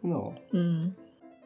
真的哦。嗯。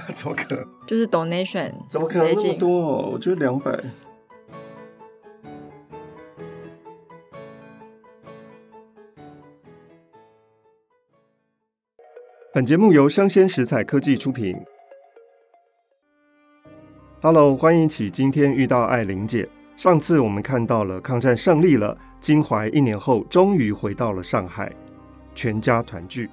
怎么可能？就是 donation，怎么可能那么多？我觉得两百。本节目由生鲜食材科技出品。Hello，欢迎起今天遇到艾玲姐。上次我们看到了抗战胜利了，金怀一年后终于回到了上海，全家团聚。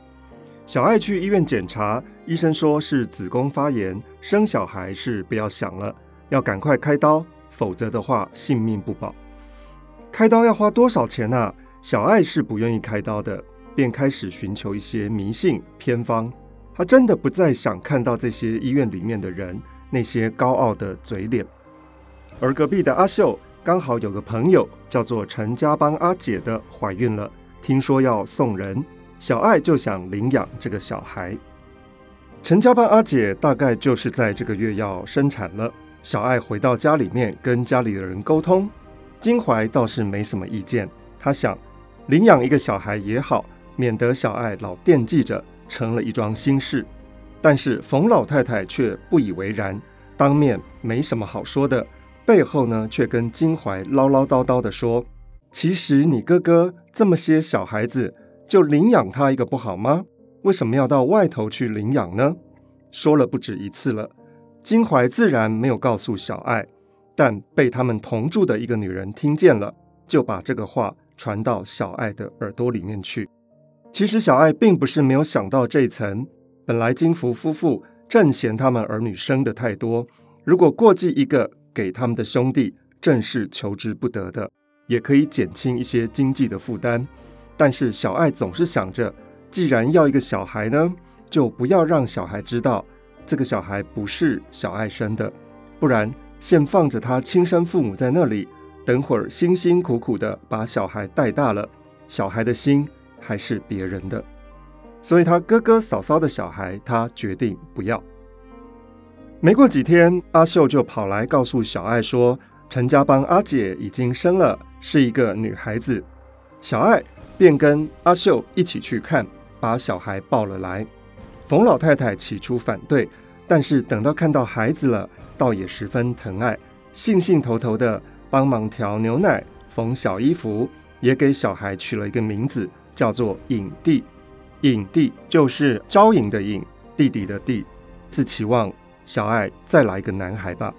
小爱去医院检查，医生说是子宫发炎，生小孩是不要想了，要赶快开刀，否则的话性命不保。开刀要花多少钱啊？小爱是不愿意开刀的，便开始寻求一些迷信偏方。她真的不再想看到这些医院里面的人那些高傲的嘴脸。而隔壁的阿秀刚好有个朋友叫做陈家邦阿姐的怀孕了，听说要送人。小爱就想领养这个小孩。陈家班阿姐大概就是在这个月要生产了。小爱回到家里面跟家里的人沟通，金怀倒是没什么意见。他想领养一个小孩也好，免得小爱老惦记着，成了一桩心事。但是冯老太太却不以为然，当面没什么好说的，背后呢却跟金怀唠唠叨叨的说：“其实你哥哥这么些小孩子。”就领养他一个不好吗？为什么要到外头去领养呢？说了不止一次了。金怀自然没有告诉小爱，但被他们同住的一个女人听见了，就把这个话传到小爱的耳朵里面去。其实小爱并不是没有想到这一层。本来金福夫妇正嫌他们儿女生得太多，如果过继一个给他们的兄弟，正是求之不得的，也可以减轻一些经济的负担。但是小爱总是想着，既然要一个小孩呢，就不要让小孩知道这个小孩不是小爱生的，不然现放着他亲生父母在那里，等会儿辛辛苦苦的把小孩带大了，小孩的心还是别人的，所以他哥哥嫂嫂的小孩，他决定不要。没过几天，阿秀就跑来告诉小爱说，陈家帮阿姐已经生了，是一个女孩子，小爱。便跟阿秀一起去看，把小孩抱了来。冯老太太起初反对，但是等到看到孩子了，倒也十分疼爱，兴兴头头的帮忙调牛奶、缝小衣服，也给小孩取了一个名字，叫做影帝。影帝就是招引的影，弟弟的弟，是期望小爱再来一个男孩吧。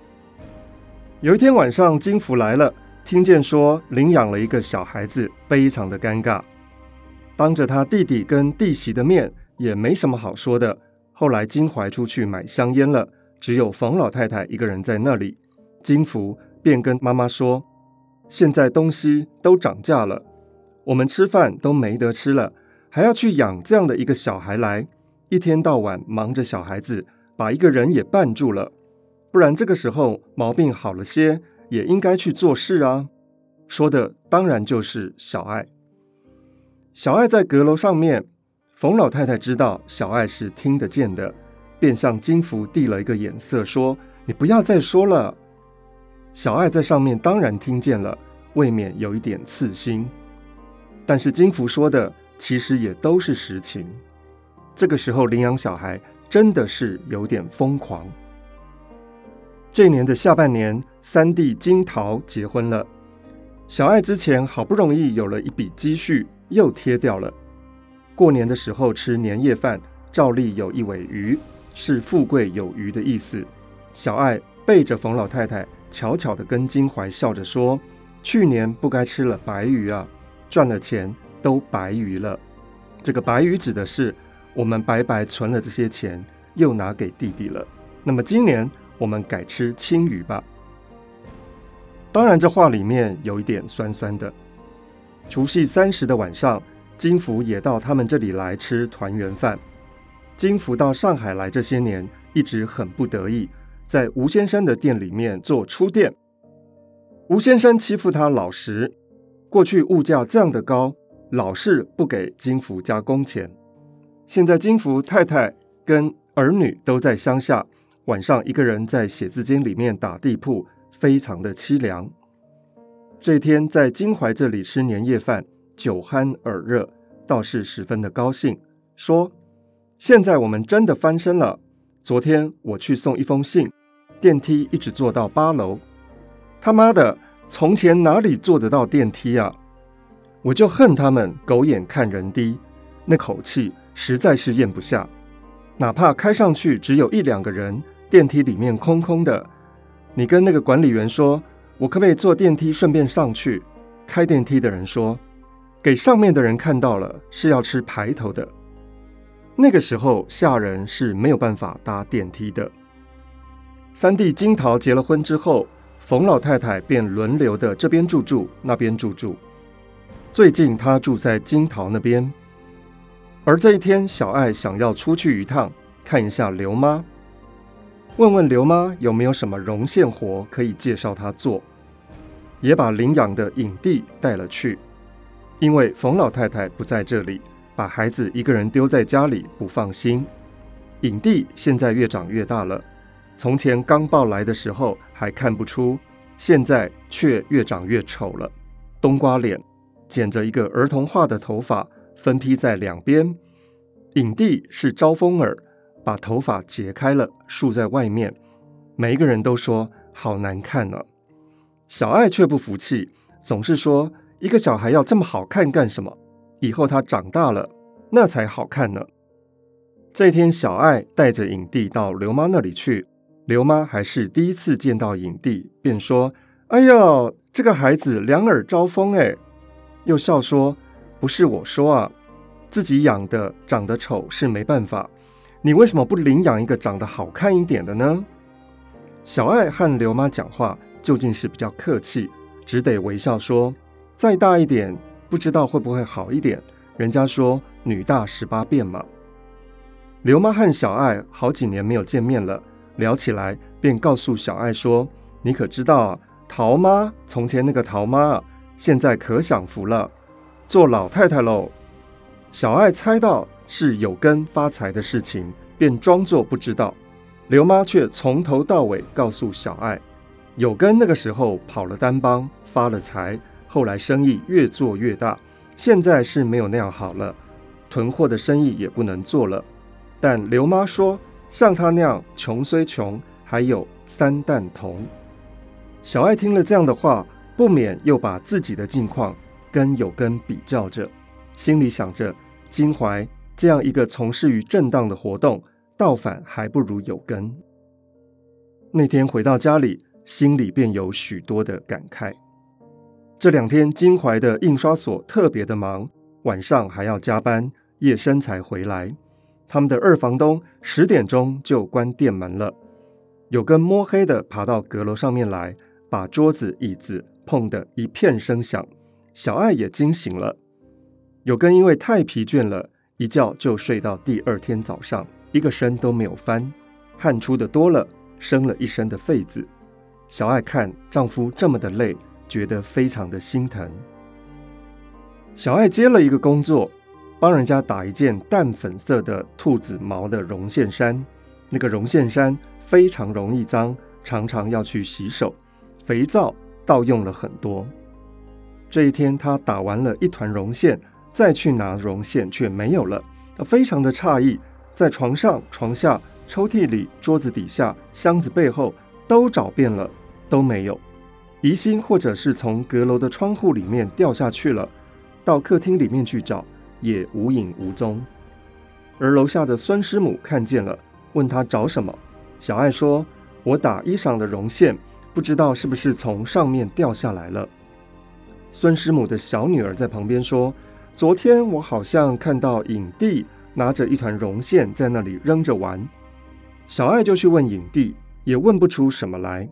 有一天晚上，金福来了，听见说领养了一个小孩子，非常的尴尬。当着他弟弟跟弟媳的面，也没什么好说的。后来金怀出去买香烟了，只有冯老太太一个人在那里。金福便跟妈妈说：“现在东西都涨价了，我们吃饭都没得吃了，还要去养这样的一个小孩来，一天到晚忙着小孩子，把一个人也绊住了。不然这个时候毛病好了些，也应该去做事啊。”说的当然就是小爱。小爱在阁楼上面，冯老太太知道小爱是听得见的，便向金福递了一个眼色，说：“你不要再说了。”小爱在上面当然听见了，未免有一点刺心。但是金福说的其实也都是实情。这个时候领养小孩真的是有点疯狂。这年的下半年，三弟金桃结婚了。小爱之前好不容易有了一笔积蓄，又贴掉了。过年的时候吃年夜饭，照例有一尾鱼，是富贵有余的意思。小爱背着冯老太太，悄悄地跟金怀笑着说：“去年不该吃了白鱼啊，赚了钱都白鱼了。”这个白鱼指的是我们白白存了这些钱，又拿给弟弟了。那么今年我们改吃青鱼吧。当然，这话里面有一点酸酸的。除夕三十的晚上。金福也到他们这里来吃团圆饭。金福到上海来这些年，一直很不得意，在吴先生的店里面做书店。吴先生欺负他老实，过去物价这样的高，老是不给金福加工钱。现在金福太太跟儿女都在乡下，晚上一个人在写字间里面打地铺，非常的凄凉。这天在金怀这里吃年夜饭。酒酣耳热，倒是十分的高兴，说：“现在我们真的翻身了。昨天我去送一封信，电梯一直坐到八楼。他妈的，从前哪里坐得到电梯啊？我就恨他们狗眼看人低，那口气实在是咽不下。哪怕开上去只有一两个人，电梯里面空空的，你跟那个管理员说，我可不可以坐电梯顺便上去？开电梯的人说。”给上面的人看到了，是要吃排头的。那个时候下人是没有办法搭电梯的。三弟金桃结了婚之后，冯老太太便轮流的这边住住，那边住住。最近她住在金桃那边，而这一天小爱想要出去一趟，看一下刘妈，问问刘妈有没有什么绒线活可以介绍她做，也把领养的影帝带了去。因为冯老太太不在这里，把孩子一个人丢在家里不放心。影帝现在越长越大了，从前刚抱来的时候还看不出，现在却越长越丑了。冬瓜脸，剪着一个儿童画的头发，分披在两边。影帝是招风耳，把头发解开了，竖在外面。每一个人都说好难看呢、啊。小爱却不服气，总是说。一个小孩要这么好看干什么？以后他长大了，那才好看呢。这天，小爱带着影帝到刘妈那里去，刘妈还是第一次见到影帝，便说：“哎呦，这个孩子两耳招风哎！”又笑说：“不是我说啊，自己养的长得丑是没办法，你为什么不领养一个长得好看一点的呢？”小爱和刘妈讲话究竟是比较客气，只得微笑说。再大一点，不知道会不会好一点。人家说女大十八变嘛。刘妈和小爱好几年没有见面了，聊起来便告诉小爱说：“你可知道啊，桃妈从前那个桃妈，现在可享福了，做老太太喽。”小爱猜到是有根发财的事情，便装作不知道。刘妈却从头到尾告诉小爱：“有根那个时候跑了单帮，发了财。”后来生意越做越大，现在是没有那样好了，囤货的生意也不能做了。但刘妈说，像她那样穷虽穷，还有三担铜。小爱听了这样的话，不免又把自己的境况跟有根比较着，心里想着：金怀这样一个从事于正当的活动，倒反还不如有根。那天回到家里，心里便有许多的感慨。这两天，金怀的印刷所特别的忙，晚上还要加班，夜深才回来。他们的二房东十点钟就关店门了。有根摸黑的爬到阁楼上面来，把桌子椅子碰得一片声响。小爱也惊醒了。有根因为太疲倦了，一觉就睡到第二天早上，一个身都没有翻，汗出的多了，生了一身的痱子。小爱看丈夫这么的累。觉得非常的心疼。小爱接了一个工作，帮人家打一件淡粉色的兔子毛的绒线衫。那个绒线衫非常容易脏，常常要去洗手，肥皂倒用了很多。这一天，她打完了一团绒线，再去拿绒线却没有了，她非常的诧异，在床上、床下、抽屉里、桌子底下、箱子背后都找遍了，都没有。疑心或者是从阁楼的窗户里面掉下去了。到客厅里面去找，也无影无踪。而楼下的孙师母看见了，问他找什么。小爱说：“我打衣裳的绒线，不知道是不是从上面掉下来了。”孙师母的小女儿在旁边说：“昨天我好像看到影帝拿着一团绒线在那里扔着玩。”小爱就去问影帝，也问不出什么来，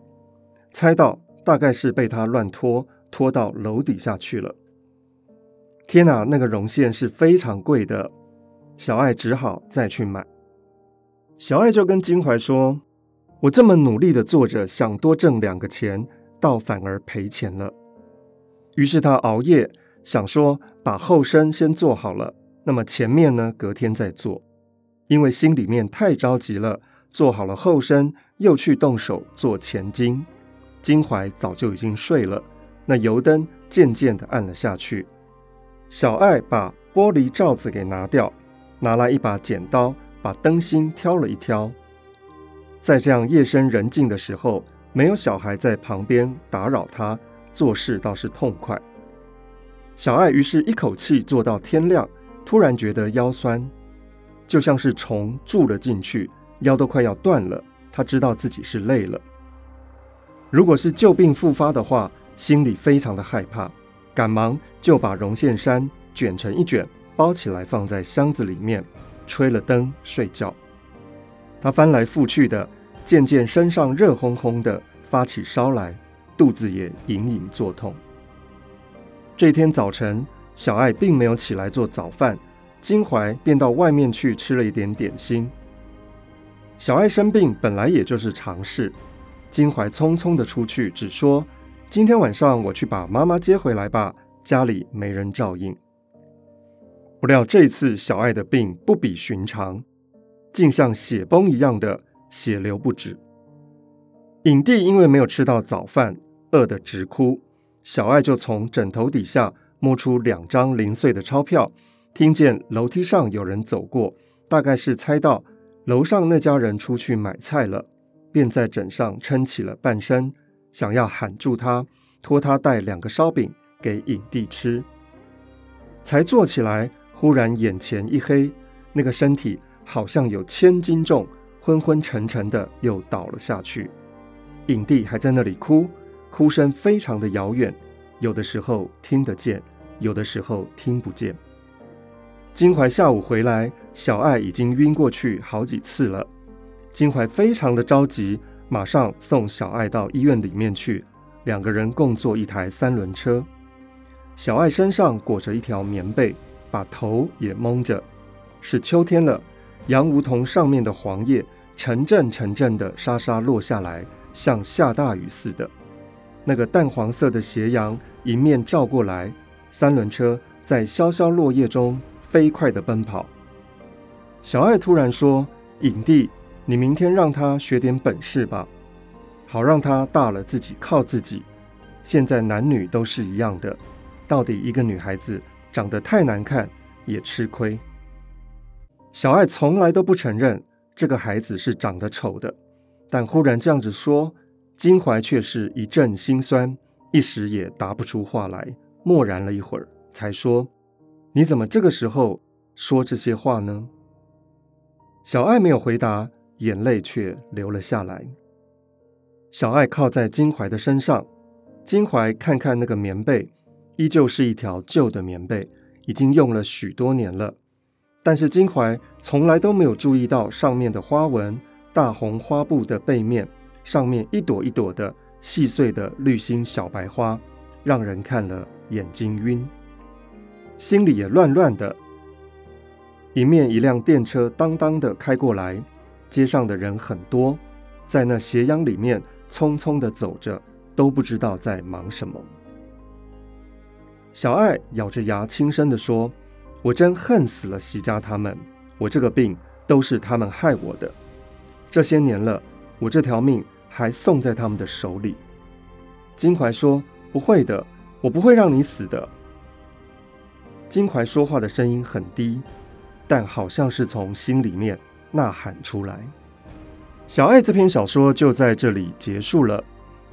猜到大概是被他乱拖，拖到楼底下去了。天哪，那个绒线是非常贵的，小爱只好再去买。小爱就跟金怀说：“我这么努力的做着，想多挣两个钱，倒反而赔钱了。”于是他熬夜想说，把后身先做好了，那么前面呢，隔天再做。因为心里面太着急了，做好了后身，又去动手做前襟。金怀早就已经睡了，那油灯渐渐的暗了下去。小爱把玻璃罩子给拿掉，拿来一把剪刀，把灯芯挑了一挑。在这样夜深人静的时候，没有小孩在旁边打扰他，做事倒是痛快。小爱于是一口气做到天亮，突然觉得腰酸，就像是虫蛀了进去，腰都快要断了。他知道自己是累了。如果是旧病复发的话，心里非常的害怕。赶忙就把绒线衫卷成一卷，包起来放在箱子里面，吹了灯睡觉。他翻来覆去的，渐渐身上热烘烘的，发起烧来，肚子也隐隐作痛。这天早晨，小爱并没有起来做早饭，金怀便到外面去吃了一点点心。小爱生病本来也就是常事，金怀匆匆的出去，只说。今天晚上我去把妈妈接回来吧，家里没人照应。不料这次小爱的病不比寻常，竟像血崩一样的血流不止。影帝因为没有吃到早饭，饿得直哭。小爱就从枕头底下摸出两张零碎的钞票，听见楼梯上有人走过，大概是猜到楼上那家人出去买菜了，便在枕上撑起了半身。想要喊住他，托他带两个烧饼给影帝吃，才坐起来，忽然眼前一黑，那个身体好像有千斤重，昏昏沉沉的又倒了下去。影帝还在那里哭，哭声非常的遥远，有的时候听得见，有的时候听不见。金怀下午回来，小爱已经晕过去好几次了，金怀非常的着急。马上送小爱到医院里面去，两个人共坐一台三轮车。小爱身上裹着一条棉被，把头也蒙着。是秋天了，杨梧桐上面的黄叶沉阵沉阵的沙沙落下来，像下大雨似的。那个淡黄色的斜阳迎面照过来，三轮车在萧萧落叶中飞快地奔跑。小爱突然说：“影帝。”你明天让他学点本事吧，好让他大了自己靠自己。现在男女都是一样的，到底一个女孩子长得太难看也吃亏。小爱从来都不承认这个孩子是长得丑的，但忽然这样子说，金怀却是一阵心酸，一时也答不出话来，默然了一会儿，才说：“你怎么这个时候说这些话呢？”小爱没有回答。眼泪却流了下来。小爱靠在金怀的身上，金怀看看那个棉被，依旧是一条旧的棉被，已经用了许多年了。但是金怀从来都没有注意到上面的花纹，大红花布的背面，上面一朵一朵的细碎的绿心小白花，让人看了眼睛晕，心里也乱乱的。迎面一辆电车当当的开过来。街上的人很多，在那斜阳里面匆匆的走着，都不知道在忙什么。小爱咬着牙轻声地说：“我真恨死了席家他们，我这个病都是他们害我的。这些年了，我这条命还送在他们的手里。”金怀说：“不会的，我不会让你死的。”金怀说话的声音很低，但好像是从心里面呐喊出来。小爱这篇小说就在这里结束了。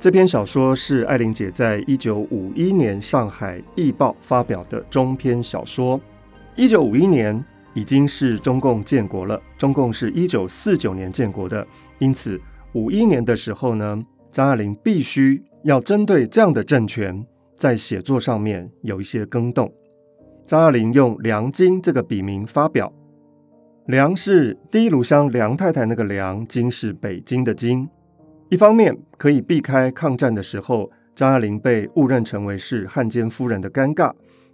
这篇小说是爱玲姐在一九五一年上海译报发表的中篇小说。一九五一年已经是中共建国了，中共是一九四九年建国的，因此五一年的时候呢，张爱玲必须要针对这样的政权，在写作上面有一些更动。张爱玲用梁晶这个笔名发表，梁是第一炉香梁太太那个梁，京是北京的京。一方面可以避开抗战的时候张爱玲被误认成为是汉奸夫人的尴尬；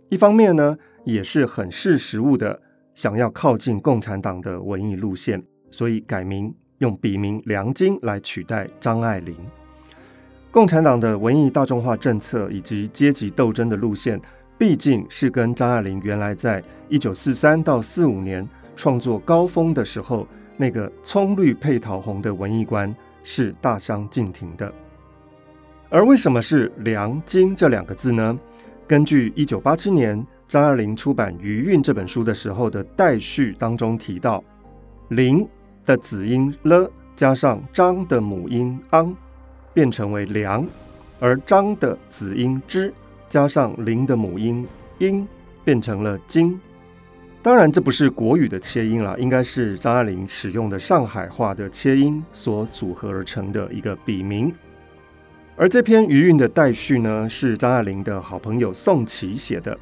一方面呢，也是很识时务的，想要靠近共产党的文艺路线，所以改名用笔名梁京来取代张爱玲。共产党的文艺大众化政策以及阶级斗争的路线，毕竟是跟张爱玲原来在一九四三到四五年创作高峰的时候那个葱绿配桃红的文艺观。是大相径庭的，而为什么是“梁金”这两个字呢？根据一九八七年张爱玲出版《余韵》这本书的时候的待续当中提到，“林”的子音了加上“张”的母音昂，变成为“梁”，而“张”的子音之加上“林”的母音音，变成了“金”。当然，这不是国语的切音了，应该是张爱玲使用的上海话的切音所组合而成的一个笔名。而这篇余韵的待续呢，是张爱玲的好朋友宋琦写的。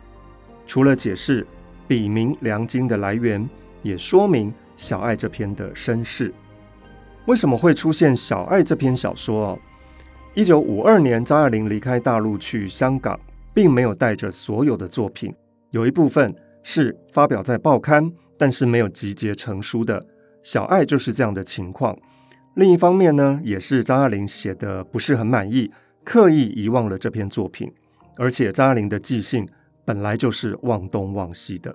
除了解释笔名梁晶的来源，也说明小爱这篇的身世。为什么会出现小爱这篇小说？哦，一九五二年，张爱玲离开大陆去香港，并没有带着所有的作品，有一部分。是发表在报刊，但是没有集结成书的。小爱就是这样的情况。另一方面呢，也是张爱玲写的不是很满意，刻意遗忘了这篇作品。而且张爱玲的记性本来就是忘东忘西的。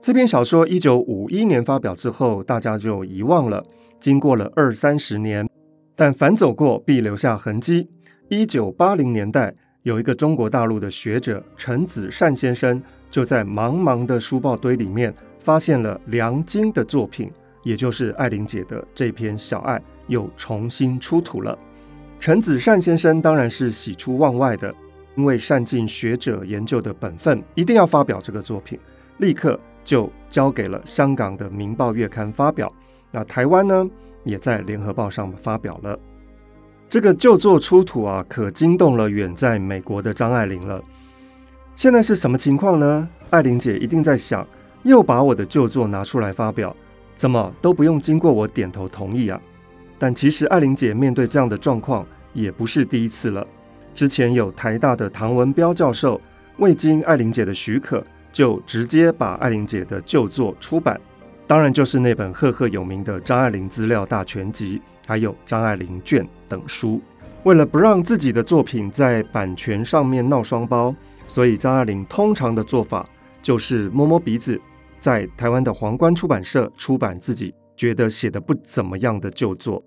这篇小说一九五一年发表之后，大家就遗忘了。经过了二三十年，但凡走过必留下痕迹。一九八零年代，有一个中国大陆的学者陈子善先生。就在茫茫的书报堆里面，发现了梁晶的作品，也就是爱玲姐的这篇《小爱》又重新出土了。陈子善先生当然是喜出望外的，因为善尽学者研究的本分，一定要发表这个作品，立刻就交给了香港的《明报月刊》发表。那台湾呢，也在《联合报》上发表了。这个旧作出土啊，可惊动了远在美国的张爱玲了。现在是什么情况呢？艾玲姐一定在想，又把我的旧作拿出来发表，怎么都不用经过我点头同意啊？但其实艾玲姐面对这样的状况也不是第一次了。之前有台大的唐文彪教授，未经艾玲姐的许可，就直接把艾玲姐的旧作出版，当然就是那本赫赫有名的《张爱玲资料大全集》，还有《张爱玲卷》等书。为了不让自己的作品在版权上面闹双包。所以张爱玲通常的做法就是摸摸鼻子，在台湾的皇冠出版社出版自己觉得写得不怎么样的旧作。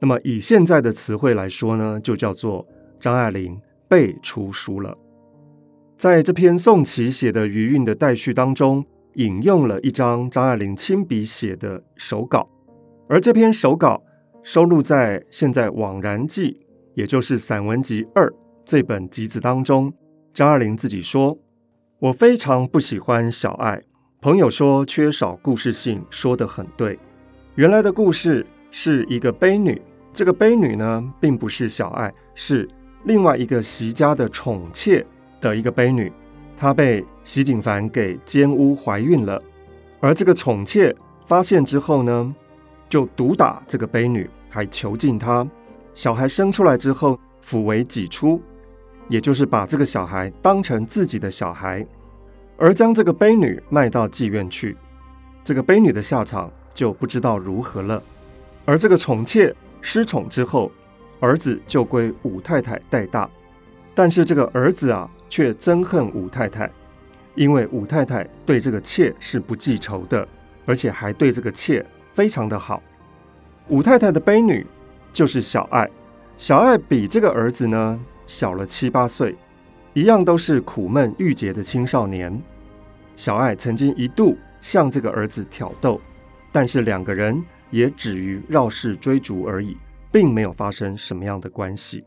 那么以现在的词汇来说呢，就叫做张爱玲被出书了。在这篇宋琦写的余韵的待续当中，引用了一张张爱玲亲笔写的手稿，而这篇手稿收录在现在《惘然记》，也就是散文集二这本集子当中。张爱玲自己说：“我非常不喜欢小爱。朋友说缺少故事性，说得很对。原来的故事是一个悲女，这个悲女呢，并不是小爱，是另外一个席家的宠妾的一个悲女。她被席景凡给奸污怀孕了，而这个宠妾发现之后呢，就毒打这个悲女，还囚禁她。小孩生出来之后，抚为己出。”也就是把这个小孩当成自己的小孩，而将这个悲女卖到妓院去，这个悲女的下场就不知道如何了。而这个宠妾失宠之后，儿子就归武太太带大，但是这个儿子啊，却憎恨武太太，因为武太太对这个妾是不记仇的，而且还对这个妾非常的好。武太太的悲女就是小爱，小爱比这个儿子呢小了七八岁，一样都是苦闷郁结的青少年。小爱曾经一度向这个儿子挑逗，但是两个人也止于绕世追逐而已，并没有发生什么样的关系。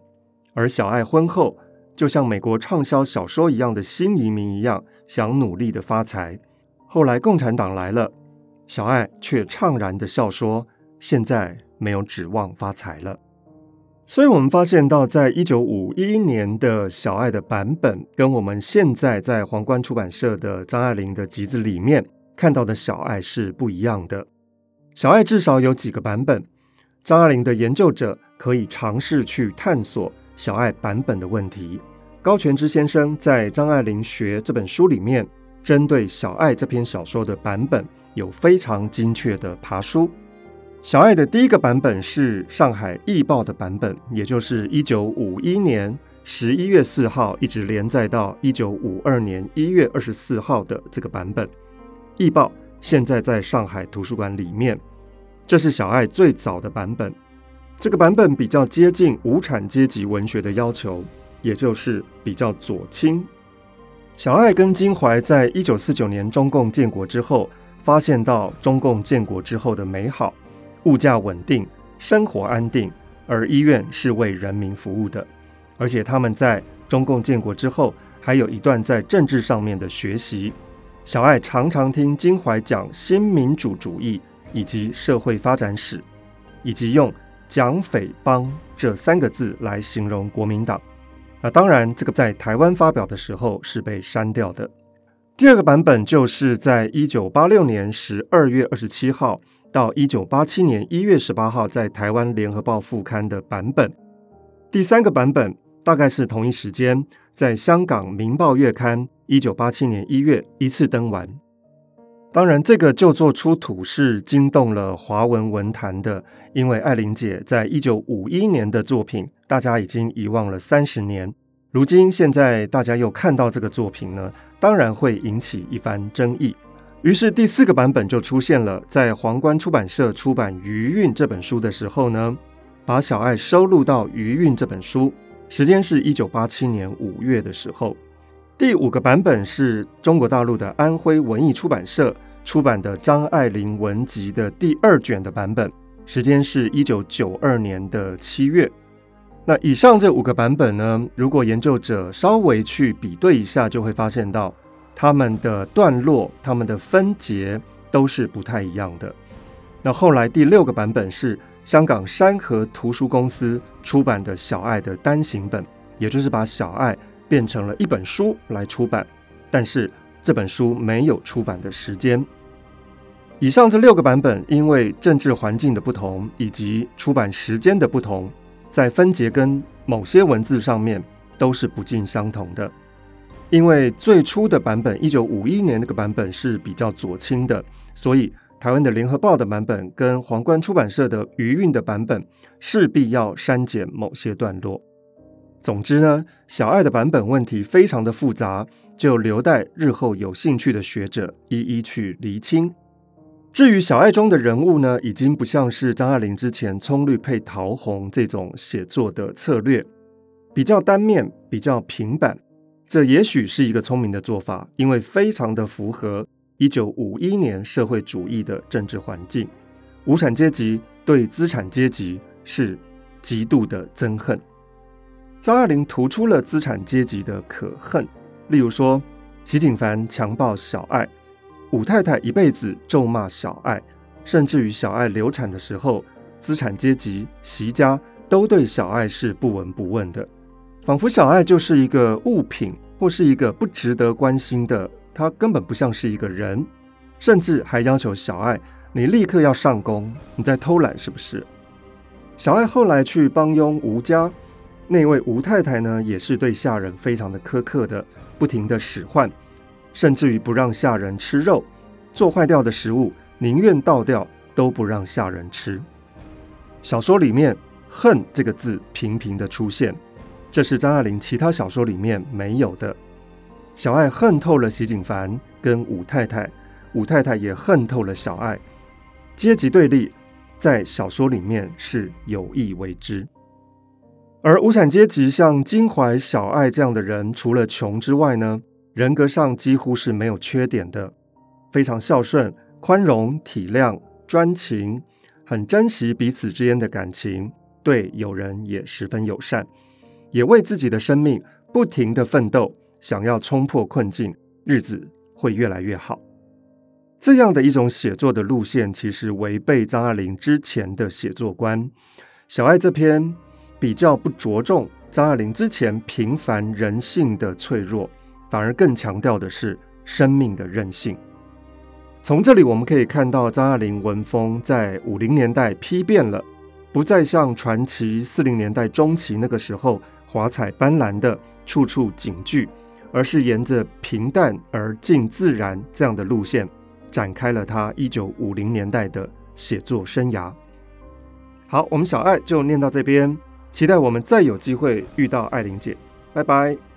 而小爱婚后，就像美国畅销小说一样的新移民一样，想努力的发财。后来共产党来了，小爱却怅然的笑说：“现在没有指望发财了。”所以，我们发现到，在一九五一年的小爱的版本，跟我们现在在皇冠出版社的张爱玲的集子里面看到的小爱是不一样的。小爱至少有几个版本，张爱玲的研究者可以尝试去探索小爱版本的问题。高全之先生在《张爱玲学》这本书里面，针对小爱这篇小说的版本有非常精确的爬书。小爱的第一个版本是上海译报的版本，也就是一九五一年十一月四号一直连载到一九五二年一月二十四号的这个版本。译报现在在上海图书馆里面，这是小爱最早的版本。这个版本比较接近无产阶级文学的要求，也就是比较左倾。小爱跟金怀在一九四九年中共建国之后，发现到中共建国之后的美好。物价稳定，生活安定，而医院是为人民服务的。而且他们在中共建国之后，还有一段在政治上面的学习。小爱常常听金怀讲新民主主义以及社会发展史，以及用“蒋匪帮”这三个字来形容国民党。那当然，这个在台湾发表的时候是被删掉的。第二个版本就是在一九八六年十二月二十七号。到一九八七年一月十八号，在台湾联合报副刊的版本，第三个版本大概是同一时间，在香港明报月刊一九八七年一月一次登完。当然，这个旧作出土是惊动了华文文坛的，因为艾玲姐在一九五一年的作品，大家已经遗忘了三十年，如今现在大家又看到这个作品呢，当然会引起一番争议。于是第四个版本就出现了，在皇冠出版社出版《余韵》这本书的时候呢，把小爱收录到《余韵》这本书，时间是一九八七年五月的时候。第五个版本是中国大陆的安徽文艺出版社出版的《张爱玲文集》的第二卷的版本，时间是一九九二年的七月。那以上这五个版本呢，如果研究者稍微去比对一下，就会发现到。他们的段落、他们的分节都是不太一样的。那后来第六个版本是香港山河图书公司出版的小爱的单行本，也就是把小爱变成了一本书来出版，但是这本书没有出版的时间。以上这六个版本，因为政治环境的不同以及出版时间的不同，在分节跟某些文字上面都是不尽相同的。因为最初的版本，一九五一年那个版本是比较左倾的，所以台湾的联合报的版本跟皇冠出版社的余韵的版本势必要删减某些段落。总之呢，小爱的版本问题非常的复杂，就留待日后有兴趣的学者一一去厘清。至于小爱中的人物呢，已经不像是张爱玲之前葱绿配桃红这种写作的策略，比较单面，比较平板。这也许是一个聪明的做法，因为非常的符合一九五一年社会主义的政治环境。无产阶级对资产阶级是极度的憎恨。张爱玲突出了资产阶级的可恨，例如说，席景凡强暴小爱，武太太一辈子咒骂小爱，甚至于小爱流产的时候，资产阶级席家都对小爱是不闻不问的。仿佛小爱就是一个物品，或是一个不值得关心的，他根本不像是一个人，甚至还要求小爱，你立刻要上工，你在偷懒是不是？小爱后来去帮佣吴家，那位吴太太呢，也是对下人非常的苛刻的，不停的使唤，甚至于不让下人吃肉，做坏掉的食物宁愿倒掉都不让下人吃。小说里面“恨”这个字频频的出现。这是张爱玲其他小说里面没有的，小爱恨透了席景凡跟武太太，武太太也恨透了小爱。阶级对立在小说里面是有意为之。而无产阶级像金怀、小爱这样的人，除了穷之外呢，人格上几乎是没有缺点的，非常孝顺、宽容、体谅、专情，很珍惜彼此之间的感情，对友人也十分友善，也为自己的生命不停地奋斗，想要冲破困境，日子会越来越好。这样的一种写作的路线，其实违背张爱玲之前的写作观。小爱这篇比较不着重张爱玲之前平凡人性的脆弱。反而更强调的是生命的韧性。从这里我们可以看到，张爱玲文风在五零年代丕变了，不再像传奇四零年代中期那个时候华彩斑斓的处处警句，而是沿着平淡而近自然这样的路线，展开了他一九五零年代的写作生涯。好，我们小爱就念到这边，期待我们再有机会遇到艾琳姐，拜拜。